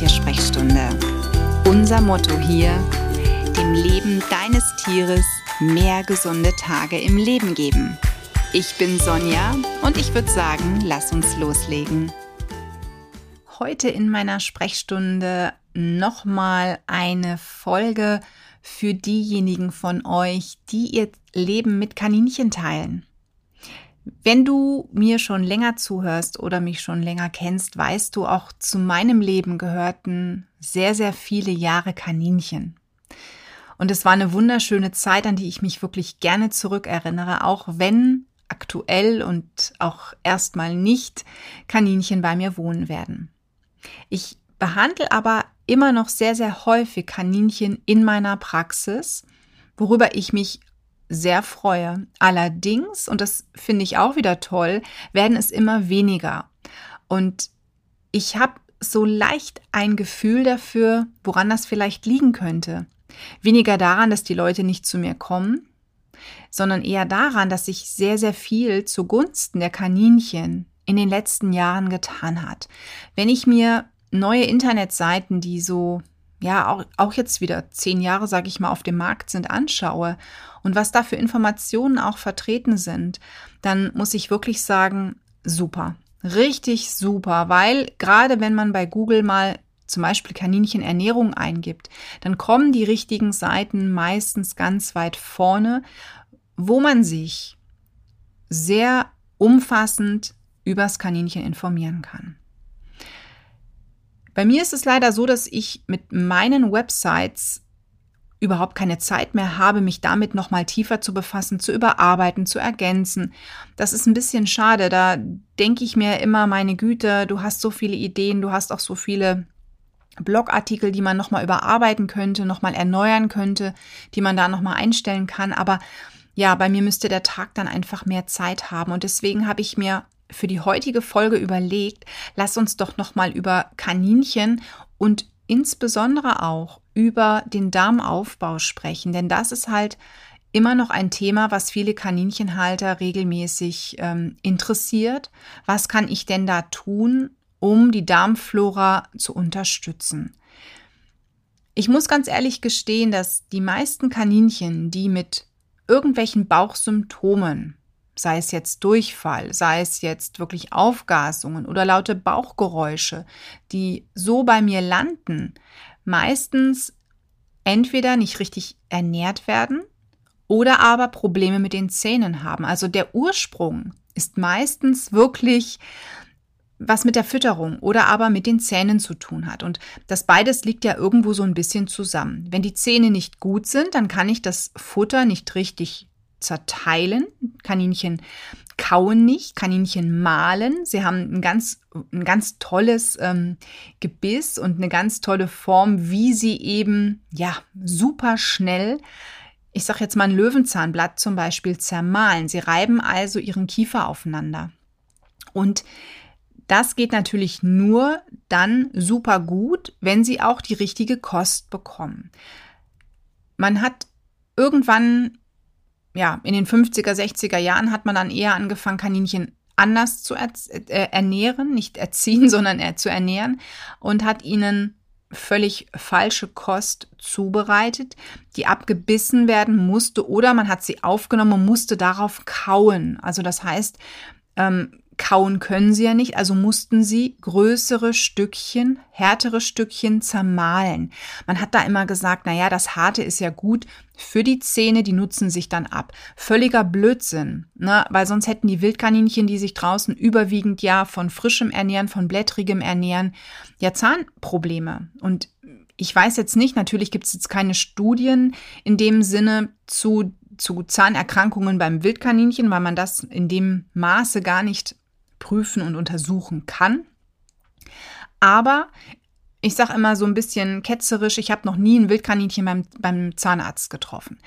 Haustiersprechstunde. Unser Motto hier, dem Leben deines Tieres mehr gesunde Tage im Leben geben. Ich bin Sonja und ich würde sagen, lass uns loslegen. Heute in meiner Sprechstunde nochmal eine Folge für diejenigen von euch, die ihr Leben mit Kaninchen teilen. Wenn du mir schon länger zuhörst oder mich schon länger kennst, weißt du, auch zu meinem Leben gehörten sehr, sehr viele Jahre Kaninchen. Und es war eine wunderschöne Zeit, an die ich mich wirklich gerne zurückerinnere, auch wenn aktuell und auch erstmal nicht Kaninchen bei mir wohnen werden. Ich behandle aber immer noch sehr, sehr häufig Kaninchen in meiner Praxis, worüber ich mich sehr freue. Allerdings, und das finde ich auch wieder toll, werden es immer weniger. Und ich habe so leicht ein Gefühl dafür, woran das vielleicht liegen könnte. Weniger daran, dass die Leute nicht zu mir kommen, sondern eher daran, dass sich sehr, sehr viel zugunsten der Kaninchen in den letzten Jahren getan hat. Wenn ich mir neue Internetseiten, die so ja auch, auch jetzt wieder zehn Jahre, sage ich mal, auf dem Markt sind, anschaue und was da für Informationen auch vertreten sind, dann muss ich wirklich sagen, super, richtig super, weil gerade wenn man bei Google mal zum Beispiel Kaninchenernährung eingibt, dann kommen die richtigen Seiten meistens ganz weit vorne, wo man sich sehr umfassend übers Kaninchen informieren kann. Bei mir ist es leider so, dass ich mit meinen Websites überhaupt keine Zeit mehr habe, mich damit nochmal tiefer zu befassen, zu überarbeiten, zu ergänzen. Das ist ein bisschen schade. Da denke ich mir immer, meine Güte, du hast so viele Ideen, du hast auch so viele Blogartikel, die man nochmal überarbeiten könnte, nochmal erneuern könnte, die man da nochmal einstellen kann. Aber ja, bei mir müsste der Tag dann einfach mehr Zeit haben. Und deswegen habe ich mir für die heutige Folge überlegt, lass uns doch nochmal über Kaninchen und insbesondere auch über den Darmaufbau sprechen, denn das ist halt immer noch ein Thema, was viele Kaninchenhalter regelmäßig ähm, interessiert. Was kann ich denn da tun, um die Darmflora zu unterstützen? Ich muss ganz ehrlich gestehen, dass die meisten Kaninchen, die mit irgendwelchen Bauchsymptomen sei es jetzt Durchfall, sei es jetzt wirklich Aufgasungen oder laute Bauchgeräusche, die so bei mir landen, meistens entweder nicht richtig ernährt werden oder aber Probleme mit den Zähnen haben. Also der Ursprung ist meistens wirklich was mit der Fütterung oder aber mit den Zähnen zu tun hat. Und das beides liegt ja irgendwo so ein bisschen zusammen. Wenn die Zähne nicht gut sind, dann kann ich das Futter nicht richtig zerteilen. Kaninchen kauen nicht, Kaninchen mahlen. Sie haben ein ganz, ein ganz tolles ähm, Gebiss und eine ganz tolle Form, wie sie eben, ja, super schnell, ich sag jetzt mal ein Löwenzahnblatt zum Beispiel, zermahlen. Sie reiben also ihren Kiefer aufeinander. Und das geht natürlich nur dann super gut, wenn sie auch die richtige Kost bekommen. Man hat irgendwann ja, in den 50er, 60er Jahren hat man dann eher angefangen, Kaninchen anders zu er äh, ernähren, nicht erziehen, sondern äh, zu ernähren und hat ihnen völlig falsche Kost zubereitet, die abgebissen werden musste oder man hat sie aufgenommen und musste darauf kauen. Also das heißt, ähm, Kauen können sie ja nicht, also mussten sie größere Stückchen, härtere Stückchen zermahlen. Man hat da immer gesagt, na ja, das harte ist ja gut für die Zähne, die nutzen sich dann ab. Völliger Blödsinn, ne? weil sonst hätten die Wildkaninchen, die sich draußen überwiegend ja von frischem Ernähren, von blättrigem Ernähren, ja Zahnprobleme. Und ich weiß jetzt nicht, natürlich gibt es jetzt keine Studien in dem Sinne zu zu Zahnerkrankungen beim Wildkaninchen, weil man das in dem Maße gar nicht prüfen und untersuchen kann. Aber ich sage immer so ein bisschen ketzerisch, ich habe noch nie ein Wildkaninchen beim, beim Zahnarzt getroffen.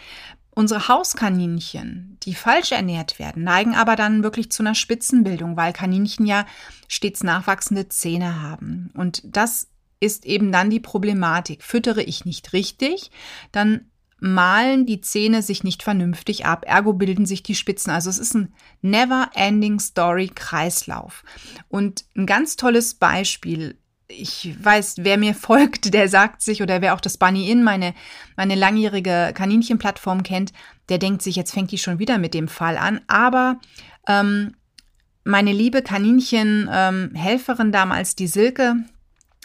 Unsere Hauskaninchen, die falsch ernährt werden, neigen aber dann wirklich zu einer Spitzenbildung, weil Kaninchen ja stets nachwachsende Zähne haben. Und das ist eben dann die Problematik. Füttere ich nicht richtig, dann malen die Zähne sich nicht vernünftig ab, ergo bilden sich die Spitzen. Also es ist ein never ending story Kreislauf. Und ein ganz tolles Beispiel ich weiß, wer mir folgt, der sagt sich, oder wer auch das Bunny In, meine, meine langjährige Kaninchenplattform kennt, der denkt sich, jetzt fängt die schon wieder mit dem Fall an. Aber ähm, meine liebe Kaninchenhelferin ähm, damals, die Silke,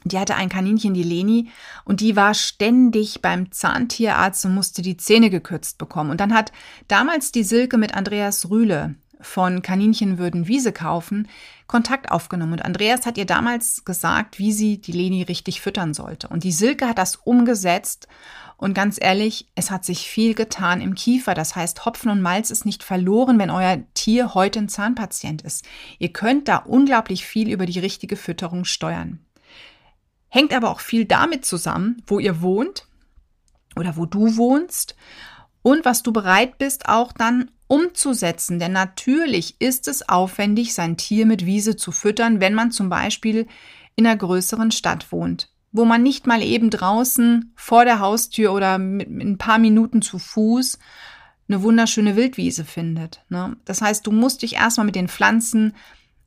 die hatte ein Kaninchen, die Leni, und die war ständig beim Zahntierarzt und musste die Zähne gekürzt bekommen. Und dann hat damals die Silke mit Andreas Rühle von Kaninchen würden Wiese kaufen, Kontakt aufgenommen. Und Andreas hat ihr damals gesagt, wie sie die Leni richtig füttern sollte. Und die Silke hat das umgesetzt. Und ganz ehrlich, es hat sich viel getan im Kiefer. Das heißt, Hopfen und Malz ist nicht verloren, wenn euer Tier heute ein Zahnpatient ist. Ihr könnt da unglaublich viel über die richtige Fütterung steuern. Hängt aber auch viel damit zusammen, wo ihr wohnt oder wo du wohnst und was du bereit bist auch dann umzusetzen. Denn natürlich ist es aufwendig, sein Tier mit Wiese zu füttern, wenn man zum Beispiel in einer größeren Stadt wohnt, wo man nicht mal eben draußen vor der Haustür oder mit ein paar Minuten zu Fuß eine wunderschöne Wildwiese findet. Ne? Das heißt, du musst dich erstmal mit den Pflanzen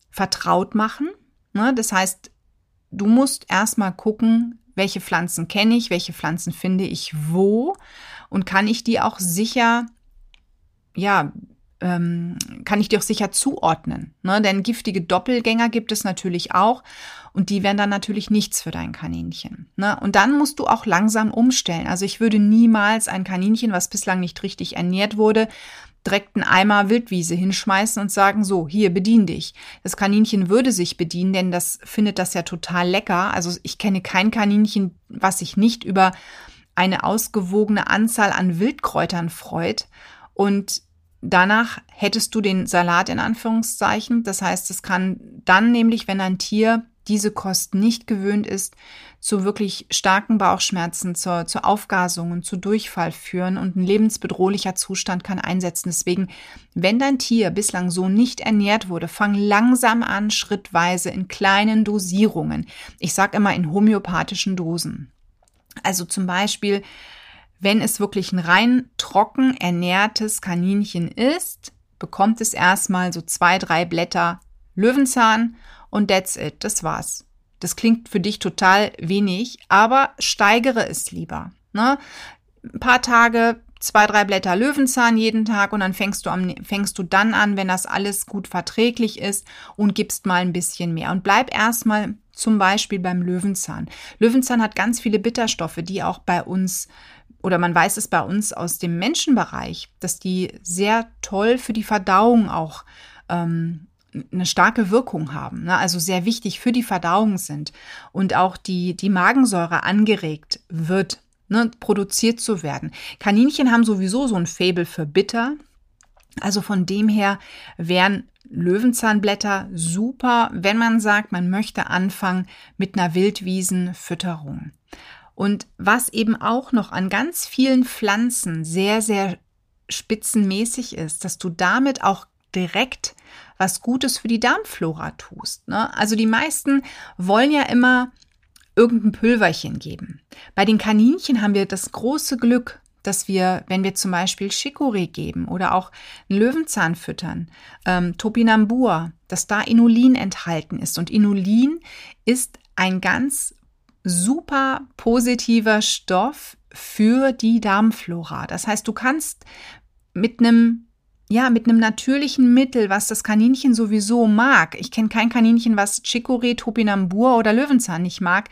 vertraut machen. Ne? Das heißt, du musst erstmal gucken, welche Pflanzen kenne ich, welche Pflanzen finde ich wo und kann ich die auch sicher, ja, ähm, kann ich die auch sicher zuordnen. Ne? Denn giftige Doppelgänger gibt es natürlich auch und die wären dann natürlich nichts für dein Kaninchen. Ne? Und dann musst du auch langsam umstellen. Also ich würde niemals ein Kaninchen, was bislang nicht richtig ernährt wurde, direkt Eimer Wildwiese hinschmeißen und sagen, so, hier, bedien dich. Das Kaninchen würde sich bedienen, denn das findet das ja total lecker. Also ich kenne kein Kaninchen, was sich nicht über eine ausgewogene Anzahl an Wildkräutern freut. Und danach hättest du den Salat in Anführungszeichen. Das heißt, es kann dann nämlich, wenn ein Tier diese Kost nicht gewöhnt ist, zu wirklich starken Bauchschmerzen, zur, zur Aufgasung und zu Durchfall führen und ein lebensbedrohlicher Zustand kann einsetzen. Deswegen, wenn dein Tier bislang so nicht ernährt wurde, fang langsam an, schrittweise in kleinen Dosierungen. Ich sage immer in homöopathischen Dosen. Also zum Beispiel, wenn es wirklich ein rein trocken ernährtes Kaninchen ist, bekommt es erstmal so zwei, drei Blätter Löwenzahn und that's it, das war's. Das klingt für dich total wenig, aber steigere es lieber. Ne? Ein paar Tage, zwei, drei Blätter Löwenzahn jeden Tag und dann fängst du, am, fängst du dann an, wenn das alles gut verträglich ist und gibst mal ein bisschen mehr. Und bleib erstmal zum Beispiel beim Löwenzahn. Löwenzahn hat ganz viele Bitterstoffe, die auch bei uns oder man weiß es bei uns aus dem Menschenbereich, dass die sehr toll für die Verdauung auch ähm, eine starke Wirkung haben, ne? also sehr wichtig für die Verdauung sind und auch die, die Magensäure angeregt wird, ne? produziert zu werden. Kaninchen haben sowieso so ein Faible für bitter. Also von dem her wären Löwenzahnblätter super, wenn man sagt, man möchte anfangen mit einer Wildwiesenfütterung. Und was eben auch noch an ganz vielen Pflanzen sehr, sehr spitzenmäßig ist, dass du damit auch direkt was Gutes für die Darmflora tust. Ne? Also die meisten wollen ja immer irgendein Pülverchen geben. Bei den Kaninchen haben wir das große Glück, dass wir, wenn wir zum Beispiel Chicorée geben oder auch einen Löwenzahn füttern, ähm, Topinambur, dass da Inulin enthalten ist. Und Inulin ist ein ganz super positiver Stoff für die Darmflora. Das heißt, du kannst mit einem ja, mit einem natürlichen Mittel, was das Kaninchen sowieso mag. Ich kenne kein Kaninchen, was Chicorée, Topinambur oder Löwenzahn nicht mag.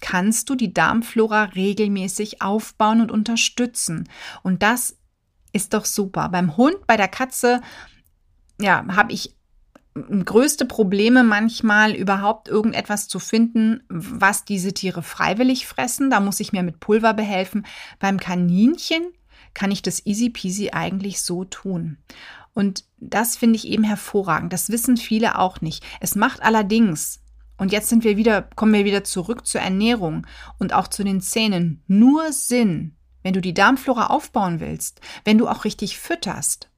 Kannst du die Darmflora regelmäßig aufbauen und unterstützen. Und das ist doch super. Beim Hund, bei der Katze, ja, habe ich größte Probleme manchmal überhaupt irgendetwas zu finden, was diese Tiere freiwillig fressen. Da muss ich mir mit Pulver behelfen. Beim Kaninchen kann ich das easy peasy eigentlich so tun. Und das finde ich eben hervorragend. Das wissen viele auch nicht. Es macht allerdings, und jetzt sind wir wieder, kommen wir wieder zurück zur Ernährung und auch zu den Zähnen, nur Sinn, wenn du die Darmflora aufbauen willst, wenn du auch richtig fütterst.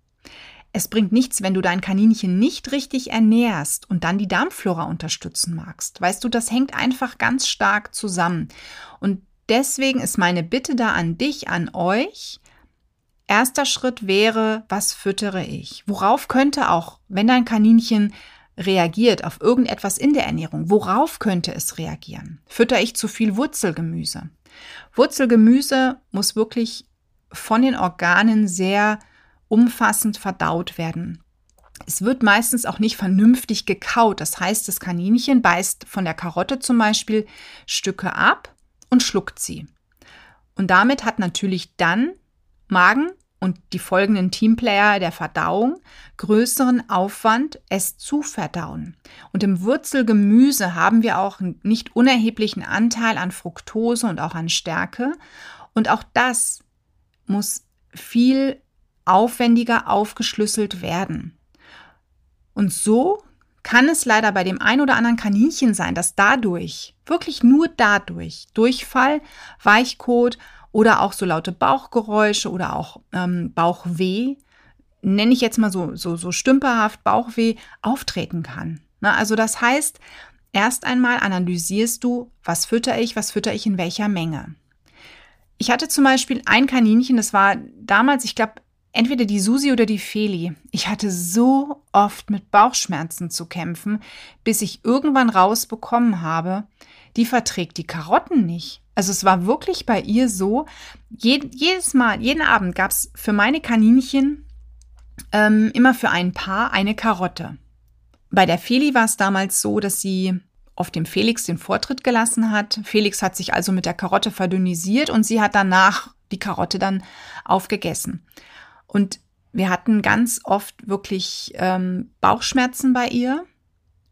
Es bringt nichts, wenn du dein Kaninchen nicht richtig ernährst und dann die Darmflora unterstützen magst. Weißt du, das hängt einfach ganz stark zusammen. Und deswegen ist meine Bitte da an dich, an euch, Erster Schritt wäre, was füttere ich? Worauf könnte auch, wenn dein Kaninchen reagiert auf irgendetwas in der Ernährung, worauf könnte es reagieren? Fütter ich zu viel Wurzelgemüse? Wurzelgemüse muss wirklich von den Organen sehr umfassend verdaut werden. Es wird meistens auch nicht vernünftig gekaut. Das heißt, das Kaninchen beißt von der Karotte zum Beispiel Stücke ab und schluckt sie. Und damit hat natürlich dann Magen und die folgenden Teamplayer der Verdauung größeren Aufwand, es zu verdauen. Und im Wurzelgemüse haben wir auch einen nicht unerheblichen Anteil an Fructose und auch an Stärke. Und auch das muss viel aufwendiger aufgeschlüsselt werden. Und so kann es leider bei dem ein oder anderen Kaninchen sein, dass dadurch, wirklich nur dadurch, Durchfall, Weichkot oder auch so laute Bauchgeräusche oder auch ähm, Bauchweh, nenne ich jetzt mal so, so, so stümperhaft Bauchweh, auftreten kann. Na, also das heißt, erst einmal analysierst du, was fütter ich, was fütter ich in welcher Menge. Ich hatte zum Beispiel ein Kaninchen, das war damals, ich glaube, entweder die Susi oder die Feli. Ich hatte so oft mit Bauchschmerzen zu kämpfen, bis ich irgendwann rausbekommen habe, die verträgt die Karotten nicht. Also es war wirklich bei ihr so, jed jedes Mal, jeden Abend gab es für meine Kaninchen ähm, immer für ein Paar eine Karotte. Bei der Feli war es damals so, dass sie auf dem Felix den Vortritt gelassen hat. Felix hat sich also mit der Karotte verdünnisiert und sie hat danach die Karotte dann aufgegessen. Und wir hatten ganz oft wirklich ähm, Bauchschmerzen bei ihr,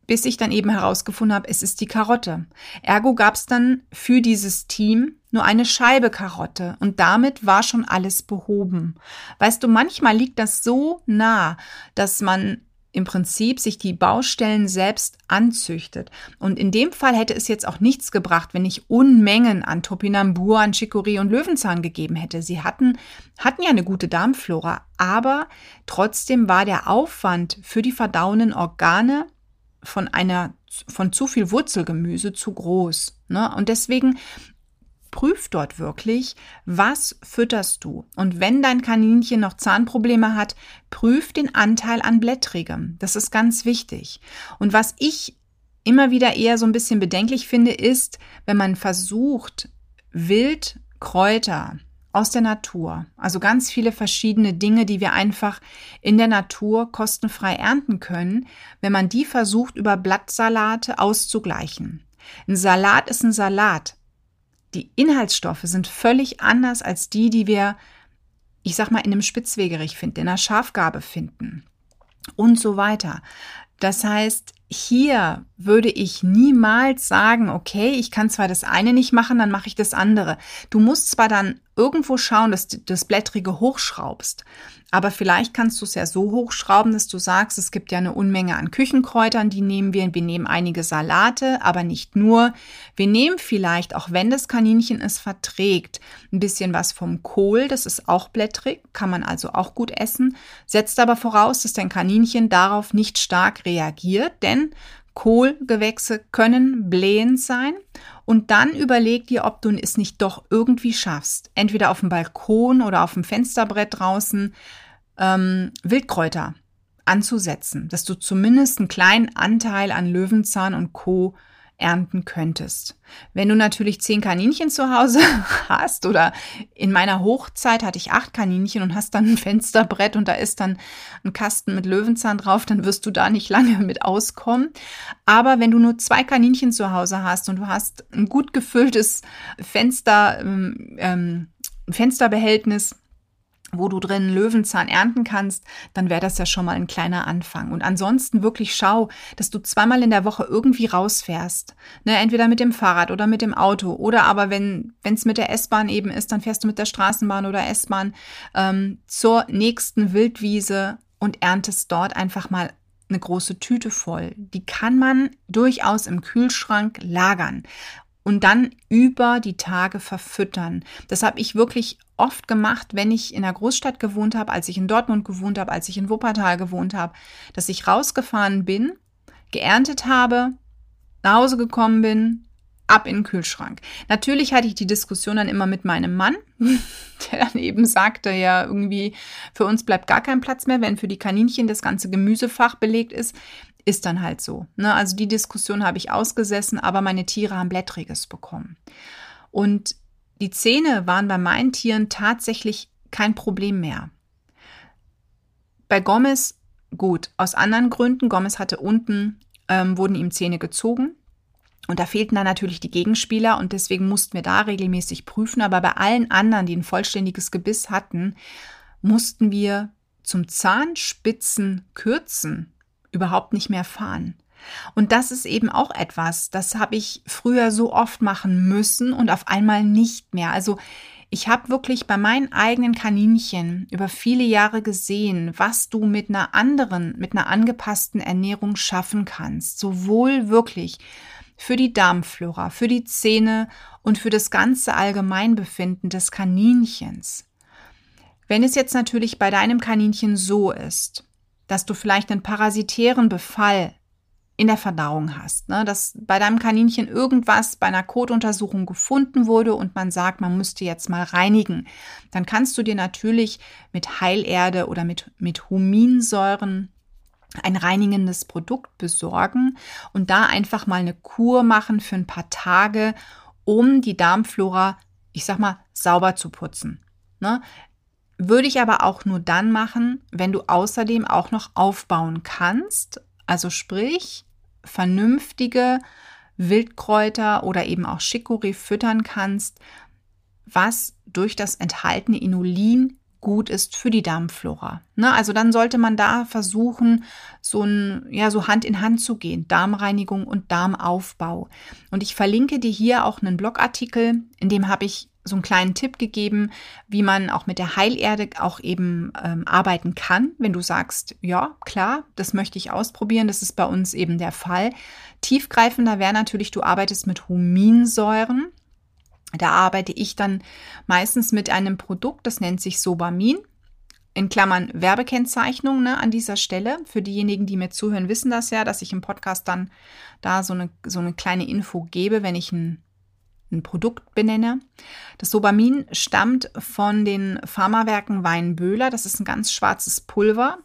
bis ich dann eben herausgefunden habe, es ist die Karotte. Ergo gab es dann für dieses Team nur eine Scheibe Karotte und damit war schon alles behoben. Weißt du, manchmal liegt das so nah, dass man im Prinzip sich die Baustellen selbst anzüchtet. Und in dem Fall hätte es jetzt auch nichts gebracht, wenn ich Unmengen an Topinambur, an Chicorée und Löwenzahn gegeben hätte. Sie hatten, hatten ja eine gute Darmflora, aber trotzdem war der Aufwand für die verdauenden Organe von einer von zu viel Wurzelgemüse zu groß. Ne? Und deswegen prüf dort wirklich, was fütterst du. Und wenn dein Kaninchen noch Zahnprobleme hat, prüf den Anteil an Blättrigem. Das ist ganz wichtig. Und was ich immer wieder eher so ein bisschen bedenklich finde, ist, wenn man versucht, Wildkräuter aus der Natur, also ganz viele verschiedene Dinge, die wir einfach in der Natur kostenfrei ernten können, wenn man die versucht, über Blattsalate auszugleichen. Ein Salat ist ein Salat die Inhaltsstoffe sind völlig anders als die, die wir, ich sag mal, in einem Spitzwegerich finden, in einer Schafgabe finden und so weiter. Das heißt, hier würde ich niemals sagen, okay, ich kann zwar das eine nicht machen, dann mache ich das andere. Du musst zwar dann irgendwo schauen, dass du das Blättrige hochschraubst, aber vielleicht kannst du es ja so hochschrauben, dass du sagst, es gibt ja eine Unmenge an Küchenkräutern, die nehmen wir. Wir nehmen einige Salate, aber nicht nur. Wir nehmen vielleicht, auch wenn das Kaninchen es verträgt, ein bisschen was vom Kohl. Das ist auch blättrig, kann man also auch gut essen. Setzt aber voraus, dass dein Kaninchen darauf nicht stark reagiert, denn Kohlgewächse können blähend sein. Und dann überleg dir, ob du es nicht doch irgendwie schaffst, entweder auf dem Balkon oder auf dem Fensterbrett draußen ähm, Wildkräuter anzusetzen, dass du zumindest einen kleinen Anteil an Löwenzahn und Co ernten könntest. Wenn du natürlich zehn Kaninchen zu Hause hast oder in meiner Hochzeit hatte ich acht Kaninchen und hast dann ein Fensterbrett und da ist dann ein Kasten mit Löwenzahn drauf, dann wirst du da nicht lange mit auskommen. Aber wenn du nur zwei Kaninchen zu Hause hast und du hast ein gut gefülltes Fenster, ähm, ähm Fensterbehältnis, wo du drin Löwenzahn ernten kannst, dann wäre das ja schon mal ein kleiner Anfang. Und ansonsten wirklich schau, dass du zweimal in der Woche irgendwie rausfährst. Ne, entweder mit dem Fahrrad oder mit dem Auto. Oder aber wenn es mit der S-Bahn eben ist, dann fährst du mit der Straßenbahn oder S-Bahn ähm, zur nächsten Wildwiese und erntest dort einfach mal eine große Tüte voll. Die kann man durchaus im Kühlschrank lagern und dann über die Tage verfüttern. Das habe ich wirklich oft gemacht, wenn ich in der Großstadt gewohnt habe, als ich in Dortmund gewohnt habe, als ich in Wuppertal gewohnt habe, dass ich rausgefahren bin, geerntet habe, nach Hause gekommen bin, ab in den Kühlschrank. Natürlich hatte ich die Diskussion dann immer mit meinem Mann, der dann eben sagte, ja, irgendwie für uns bleibt gar kein Platz mehr, wenn für die Kaninchen das ganze Gemüsefach belegt ist Ist dann halt so. Ne? Also die Diskussion habe ich ausgesessen, aber meine Tiere haben Blättriges bekommen. Und die Zähne waren bei meinen Tieren tatsächlich kein Problem mehr. Bei Gomez gut, aus anderen Gründen. Gomez hatte unten, ähm, wurden ihm Zähne gezogen. Und da fehlten dann natürlich die Gegenspieler und deswegen mussten wir da regelmäßig prüfen. Aber bei allen anderen, die ein vollständiges Gebiss hatten, mussten wir zum Zahnspitzen kürzen überhaupt nicht mehr fahren. Und das ist eben auch etwas, das habe ich früher so oft machen müssen und auf einmal nicht mehr. Also ich habe wirklich bei meinen eigenen Kaninchen über viele Jahre gesehen, was du mit einer anderen, mit einer angepassten Ernährung schaffen kannst. Sowohl wirklich für die Darmflora, für die Zähne und für das ganze Allgemeinbefinden des Kaninchens. Wenn es jetzt natürlich bei deinem Kaninchen so ist, dass du vielleicht einen parasitären Befall in der Verdauung hast, ne? dass bei deinem Kaninchen irgendwas bei einer Kotuntersuchung gefunden wurde und man sagt, man müsste jetzt mal reinigen, dann kannst du dir natürlich mit Heilerde oder mit, mit Huminsäuren ein reinigendes Produkt besorgen und da einfach mal eine Kur machen für ein paar Tage, um die Darmflora, ich sag mal, sauber zu putzen. Ne? Würde ich aber auch nur dann machen, wenn du außerdem auch noch aufbauen kannst. Also sprich, vernünftige Wildkräuter oder eben auch Chicorée füttern kannst, was durch das enthaltene Inulin gut ist für die Darmflora. Ne? Also dann sollte man da versuchen, so ein, ja, so Hand in Hand zu gehen. Darmreinigung und Darmaufbau. Und ich verlinke dir hier auch einen Blogartikel, in dem habe ich so einen kleinen Tipp gegeben, wie man auch mit der Heilerde auch eben ähm, arbeiten kann. Wenn du sagst, ja, klar, das möchte ich ausprobieren, das ist bei uns eben der Fall. Tiefgreifender wäre natürlich, du arbeitest mit Huminsäuren. Da arbeite ich dann meistens mit einem Produkt, das nennt sich Sobamin. In Klammern Werbekennzeichnung ne, an dieser Stelle. Für diejenigen, die mir zuhören, wissen das ja, dass ich im Podcast dann da so eine, so eine kleine Info gebe, wenn ich ein ein Produkt benenne. Das Sobamin stammt von den Pharmawerken Weinböhler. Das ist ein ganz schwarzes Pulver.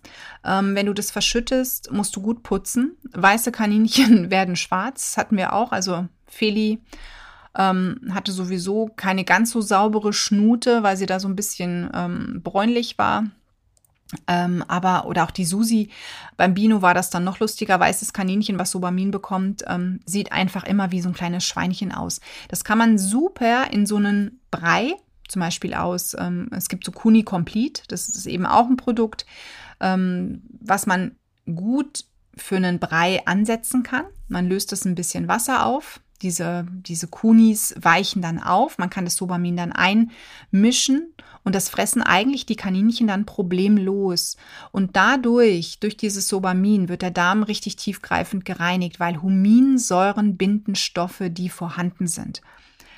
Ähm, wenn du das verschüttest, musst du gut putzen. Weiße Kaninchen werden schwarz. Das hatten wir auch. Also Feli ähm, hatte sowieso keine ganz so saubere Schnute, weil sie da so ein bisschen ähm, bräunlich war. Ähm, aber, oder auch die Susi, beim Bino war das dann noch lustiger, weißes Kaninchen, was Sobamin bekommt, ähm, sieht einfach immer wie so ein kleines Schweinchen aus. Das kann man super in so einen Brei, zum Beispiel aus, ähm, es gibt so Kuni Complete, das ist eben auch ein Produkt, ähm, was man gut für einen Brei ansetzen kann. Man löst es ein bisschen Wasser auf, diese, diese Kunis weichen dann auf. Man kann das Sobamin dann einmischen und das fressen eigentlich die Kaninchen dann problemlos. Und dadurch, durch dieses Sobamin, wird der Darm richtig tiefgreifend gereinigt, weil Huminsäuren binden Stoffe, die vorhanden sind.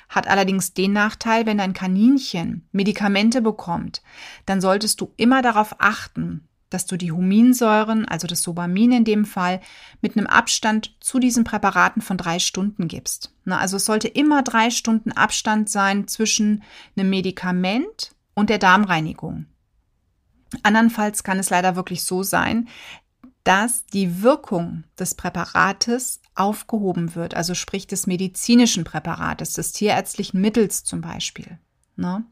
Hat allerdings den Nachteil, wenn dein Kaninchen Medikamente bekommt, dann solltest du immer darauf achten, dass du die Huminsäuren, also das Sobamin in dem Fall, mit einem Abstand zu diesen Präparaten von drei Stunden gibst. Na, also es sollte immer drei Stunden Abstand sein zwischen einem Medikament und der Darmreinigung. Andernfalls kann es leider wirklich so sein, dass die Wirkung des Präparates aufgehoben wird, also sprich des medizinischen Präparates, des tierärztlichen Mittels zum Beispiel. Ne?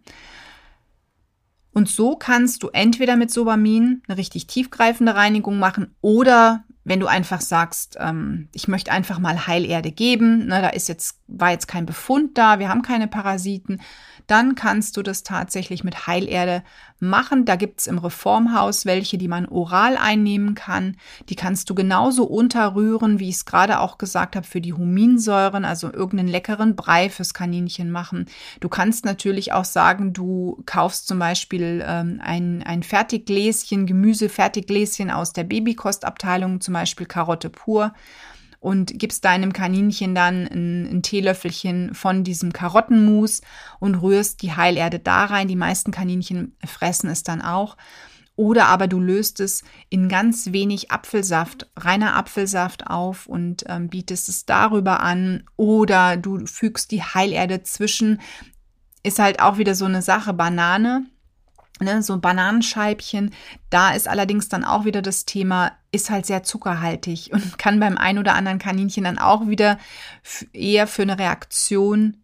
Und so kannst du entweder mit Sobamin eine richtig tiefgreifende Reinigung machen oder wenn du einfach sagst, ähm, ich möchte einfach mal Heilerde geben, ne, da ist jetzt, war jetzt kein Befund da, wir haben keine Parasiten, dann kannst du das tatsächlich mit Heilerde machen. Da gibt's im Reformhaus welche, die man oral einnehmen kann. Die kannst du genauso unterrühren, wie ich es gerade auch gesagt habe, für die Huminsäuren, also irgendeinen leckeren Brei fürs Kaninchen machen. Du kannst natürlich auch sagen, du kaufst zum Beispiel ähm, ein, ein Fertiggläschen, Gemüse-Fertiggläschen aus der Babykostabteilung, zum Beispiel Karotte pur und gibst deinem Kaninchen dann ein, ein Teelöffelchen von diesem Karottenmus und rührst die Heilerde da rein. Die meisten Kaninchen fressen es dann auch. Oder aber du löst es in ganz wenig Apfelsaft, reiner Apfelsaft auf und ähm, bietest es darüber an. Oder du fügst die Heilerde zwischen. Ist halt auch wieder so eine Sache. Banane Ne, so Bananenscheibchen, da ist allerdings dann auch wieder das Thema, ist halt sehr zuckerhaltig und kann beim ein oder anderen Kaninchen dann auch wieder eher für eine Reaktion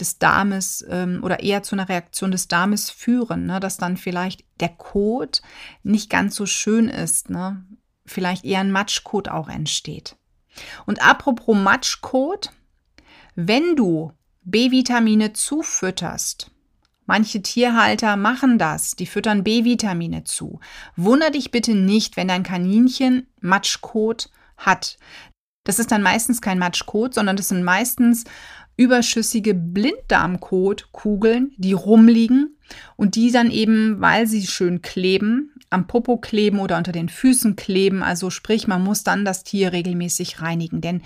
des Darmes ähm, oder eher zu einer Reaktion des Darmes führen, ne, dass dann vielleicht der Kot nicht ganz so schön ist, ne, vielleicht eher ein Matschkot auch entsteht. Und apropos Matschkot, wenn du B-Vitamine zufütterst, Manche Tierhalter machen das, die füttern B-Vitamine zu. Wunder dich bitte nicht, wenn dein Kaninchen Matschkot hat. Das ist dann meistens kein Matschkot, sondern das sind meistens überschüssige Blinddarmkotkugeln, die rumliegen und die dann eben, weil sie schön kleben, am Popo kleben oder unter den Füßen kleben. Also sprich, man muss dann das Tier regelmäßig reinigen. Denn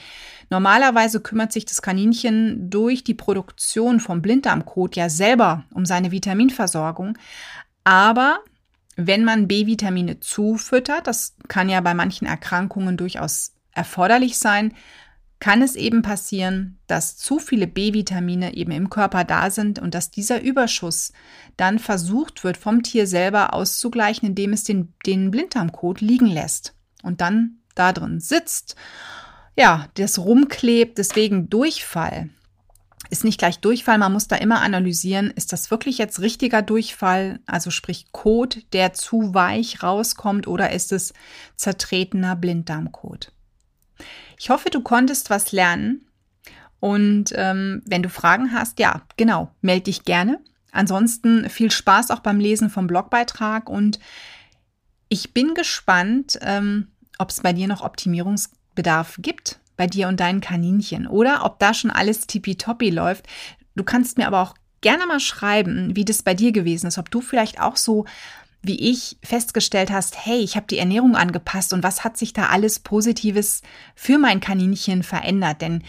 normalerweise kümmert sich das Kaninchen durch die Produktion vom Blinddarmkot ja selber um seine Vitaminversorgung. Aber wenn man B-Vitamine zufüttert, das kann ja bei manchen Erkrankungen durchaus erforderlich sein, kann es eben passieren, dass zu viele B-Vitamine eben im Körper da sind und dass dieser Überschuss dann versucht wird, vom Tier selber auszugleichen, indem es den, den Blinddarmkot liegen lässt und dann da drin sitzt. Ja, das rumklebt, deswegen Durchfall. Ist nicht gleich Durchfall, man muss da immer analysieren, ist das wirklich jetzt richtiger Durchfall, also sprich Kot, der zu weich rauskommt, oder ist es zertretener Blinddarmkot? Ich hoffe, du konntest was lernen. Und ähm, wenn du Fragen hast, ja, genau, melde dich gerne. Ansonsten viel Spaß auch beim Lesen vom Blogbeitrag und ich bin gespannt, ähm, ob es bei dir noch Optimierungsbedarf gibt, bei dir und deinen Kaninchen oder ob da schon alles tippitoppi läuft. Du kannst mir aber auch gerne mal schreiben, wie das bei dir gewesen ist, ob du vielleicht auch so wie ich festgestellt hast, hey, ich habe die Ernährung angepasst und was hat sich da alles Positives für mein Kaninchen verändert? Denn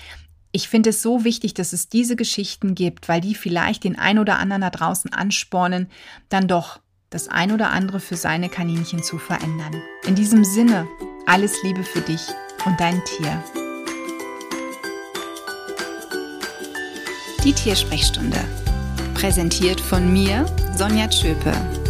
ich finde es so wichtig, dass es diese Geschichten gibt, weil die vielleicht den ein oder anderen da draußen anspornen, dann doch das ein oder andere für seine Kaninchen zu verändern. In diesem Sinne, alles Liebe für dich und dein Tier. Die Tiersprechstunde. Präsentiert von mir, Sonja Tschöpe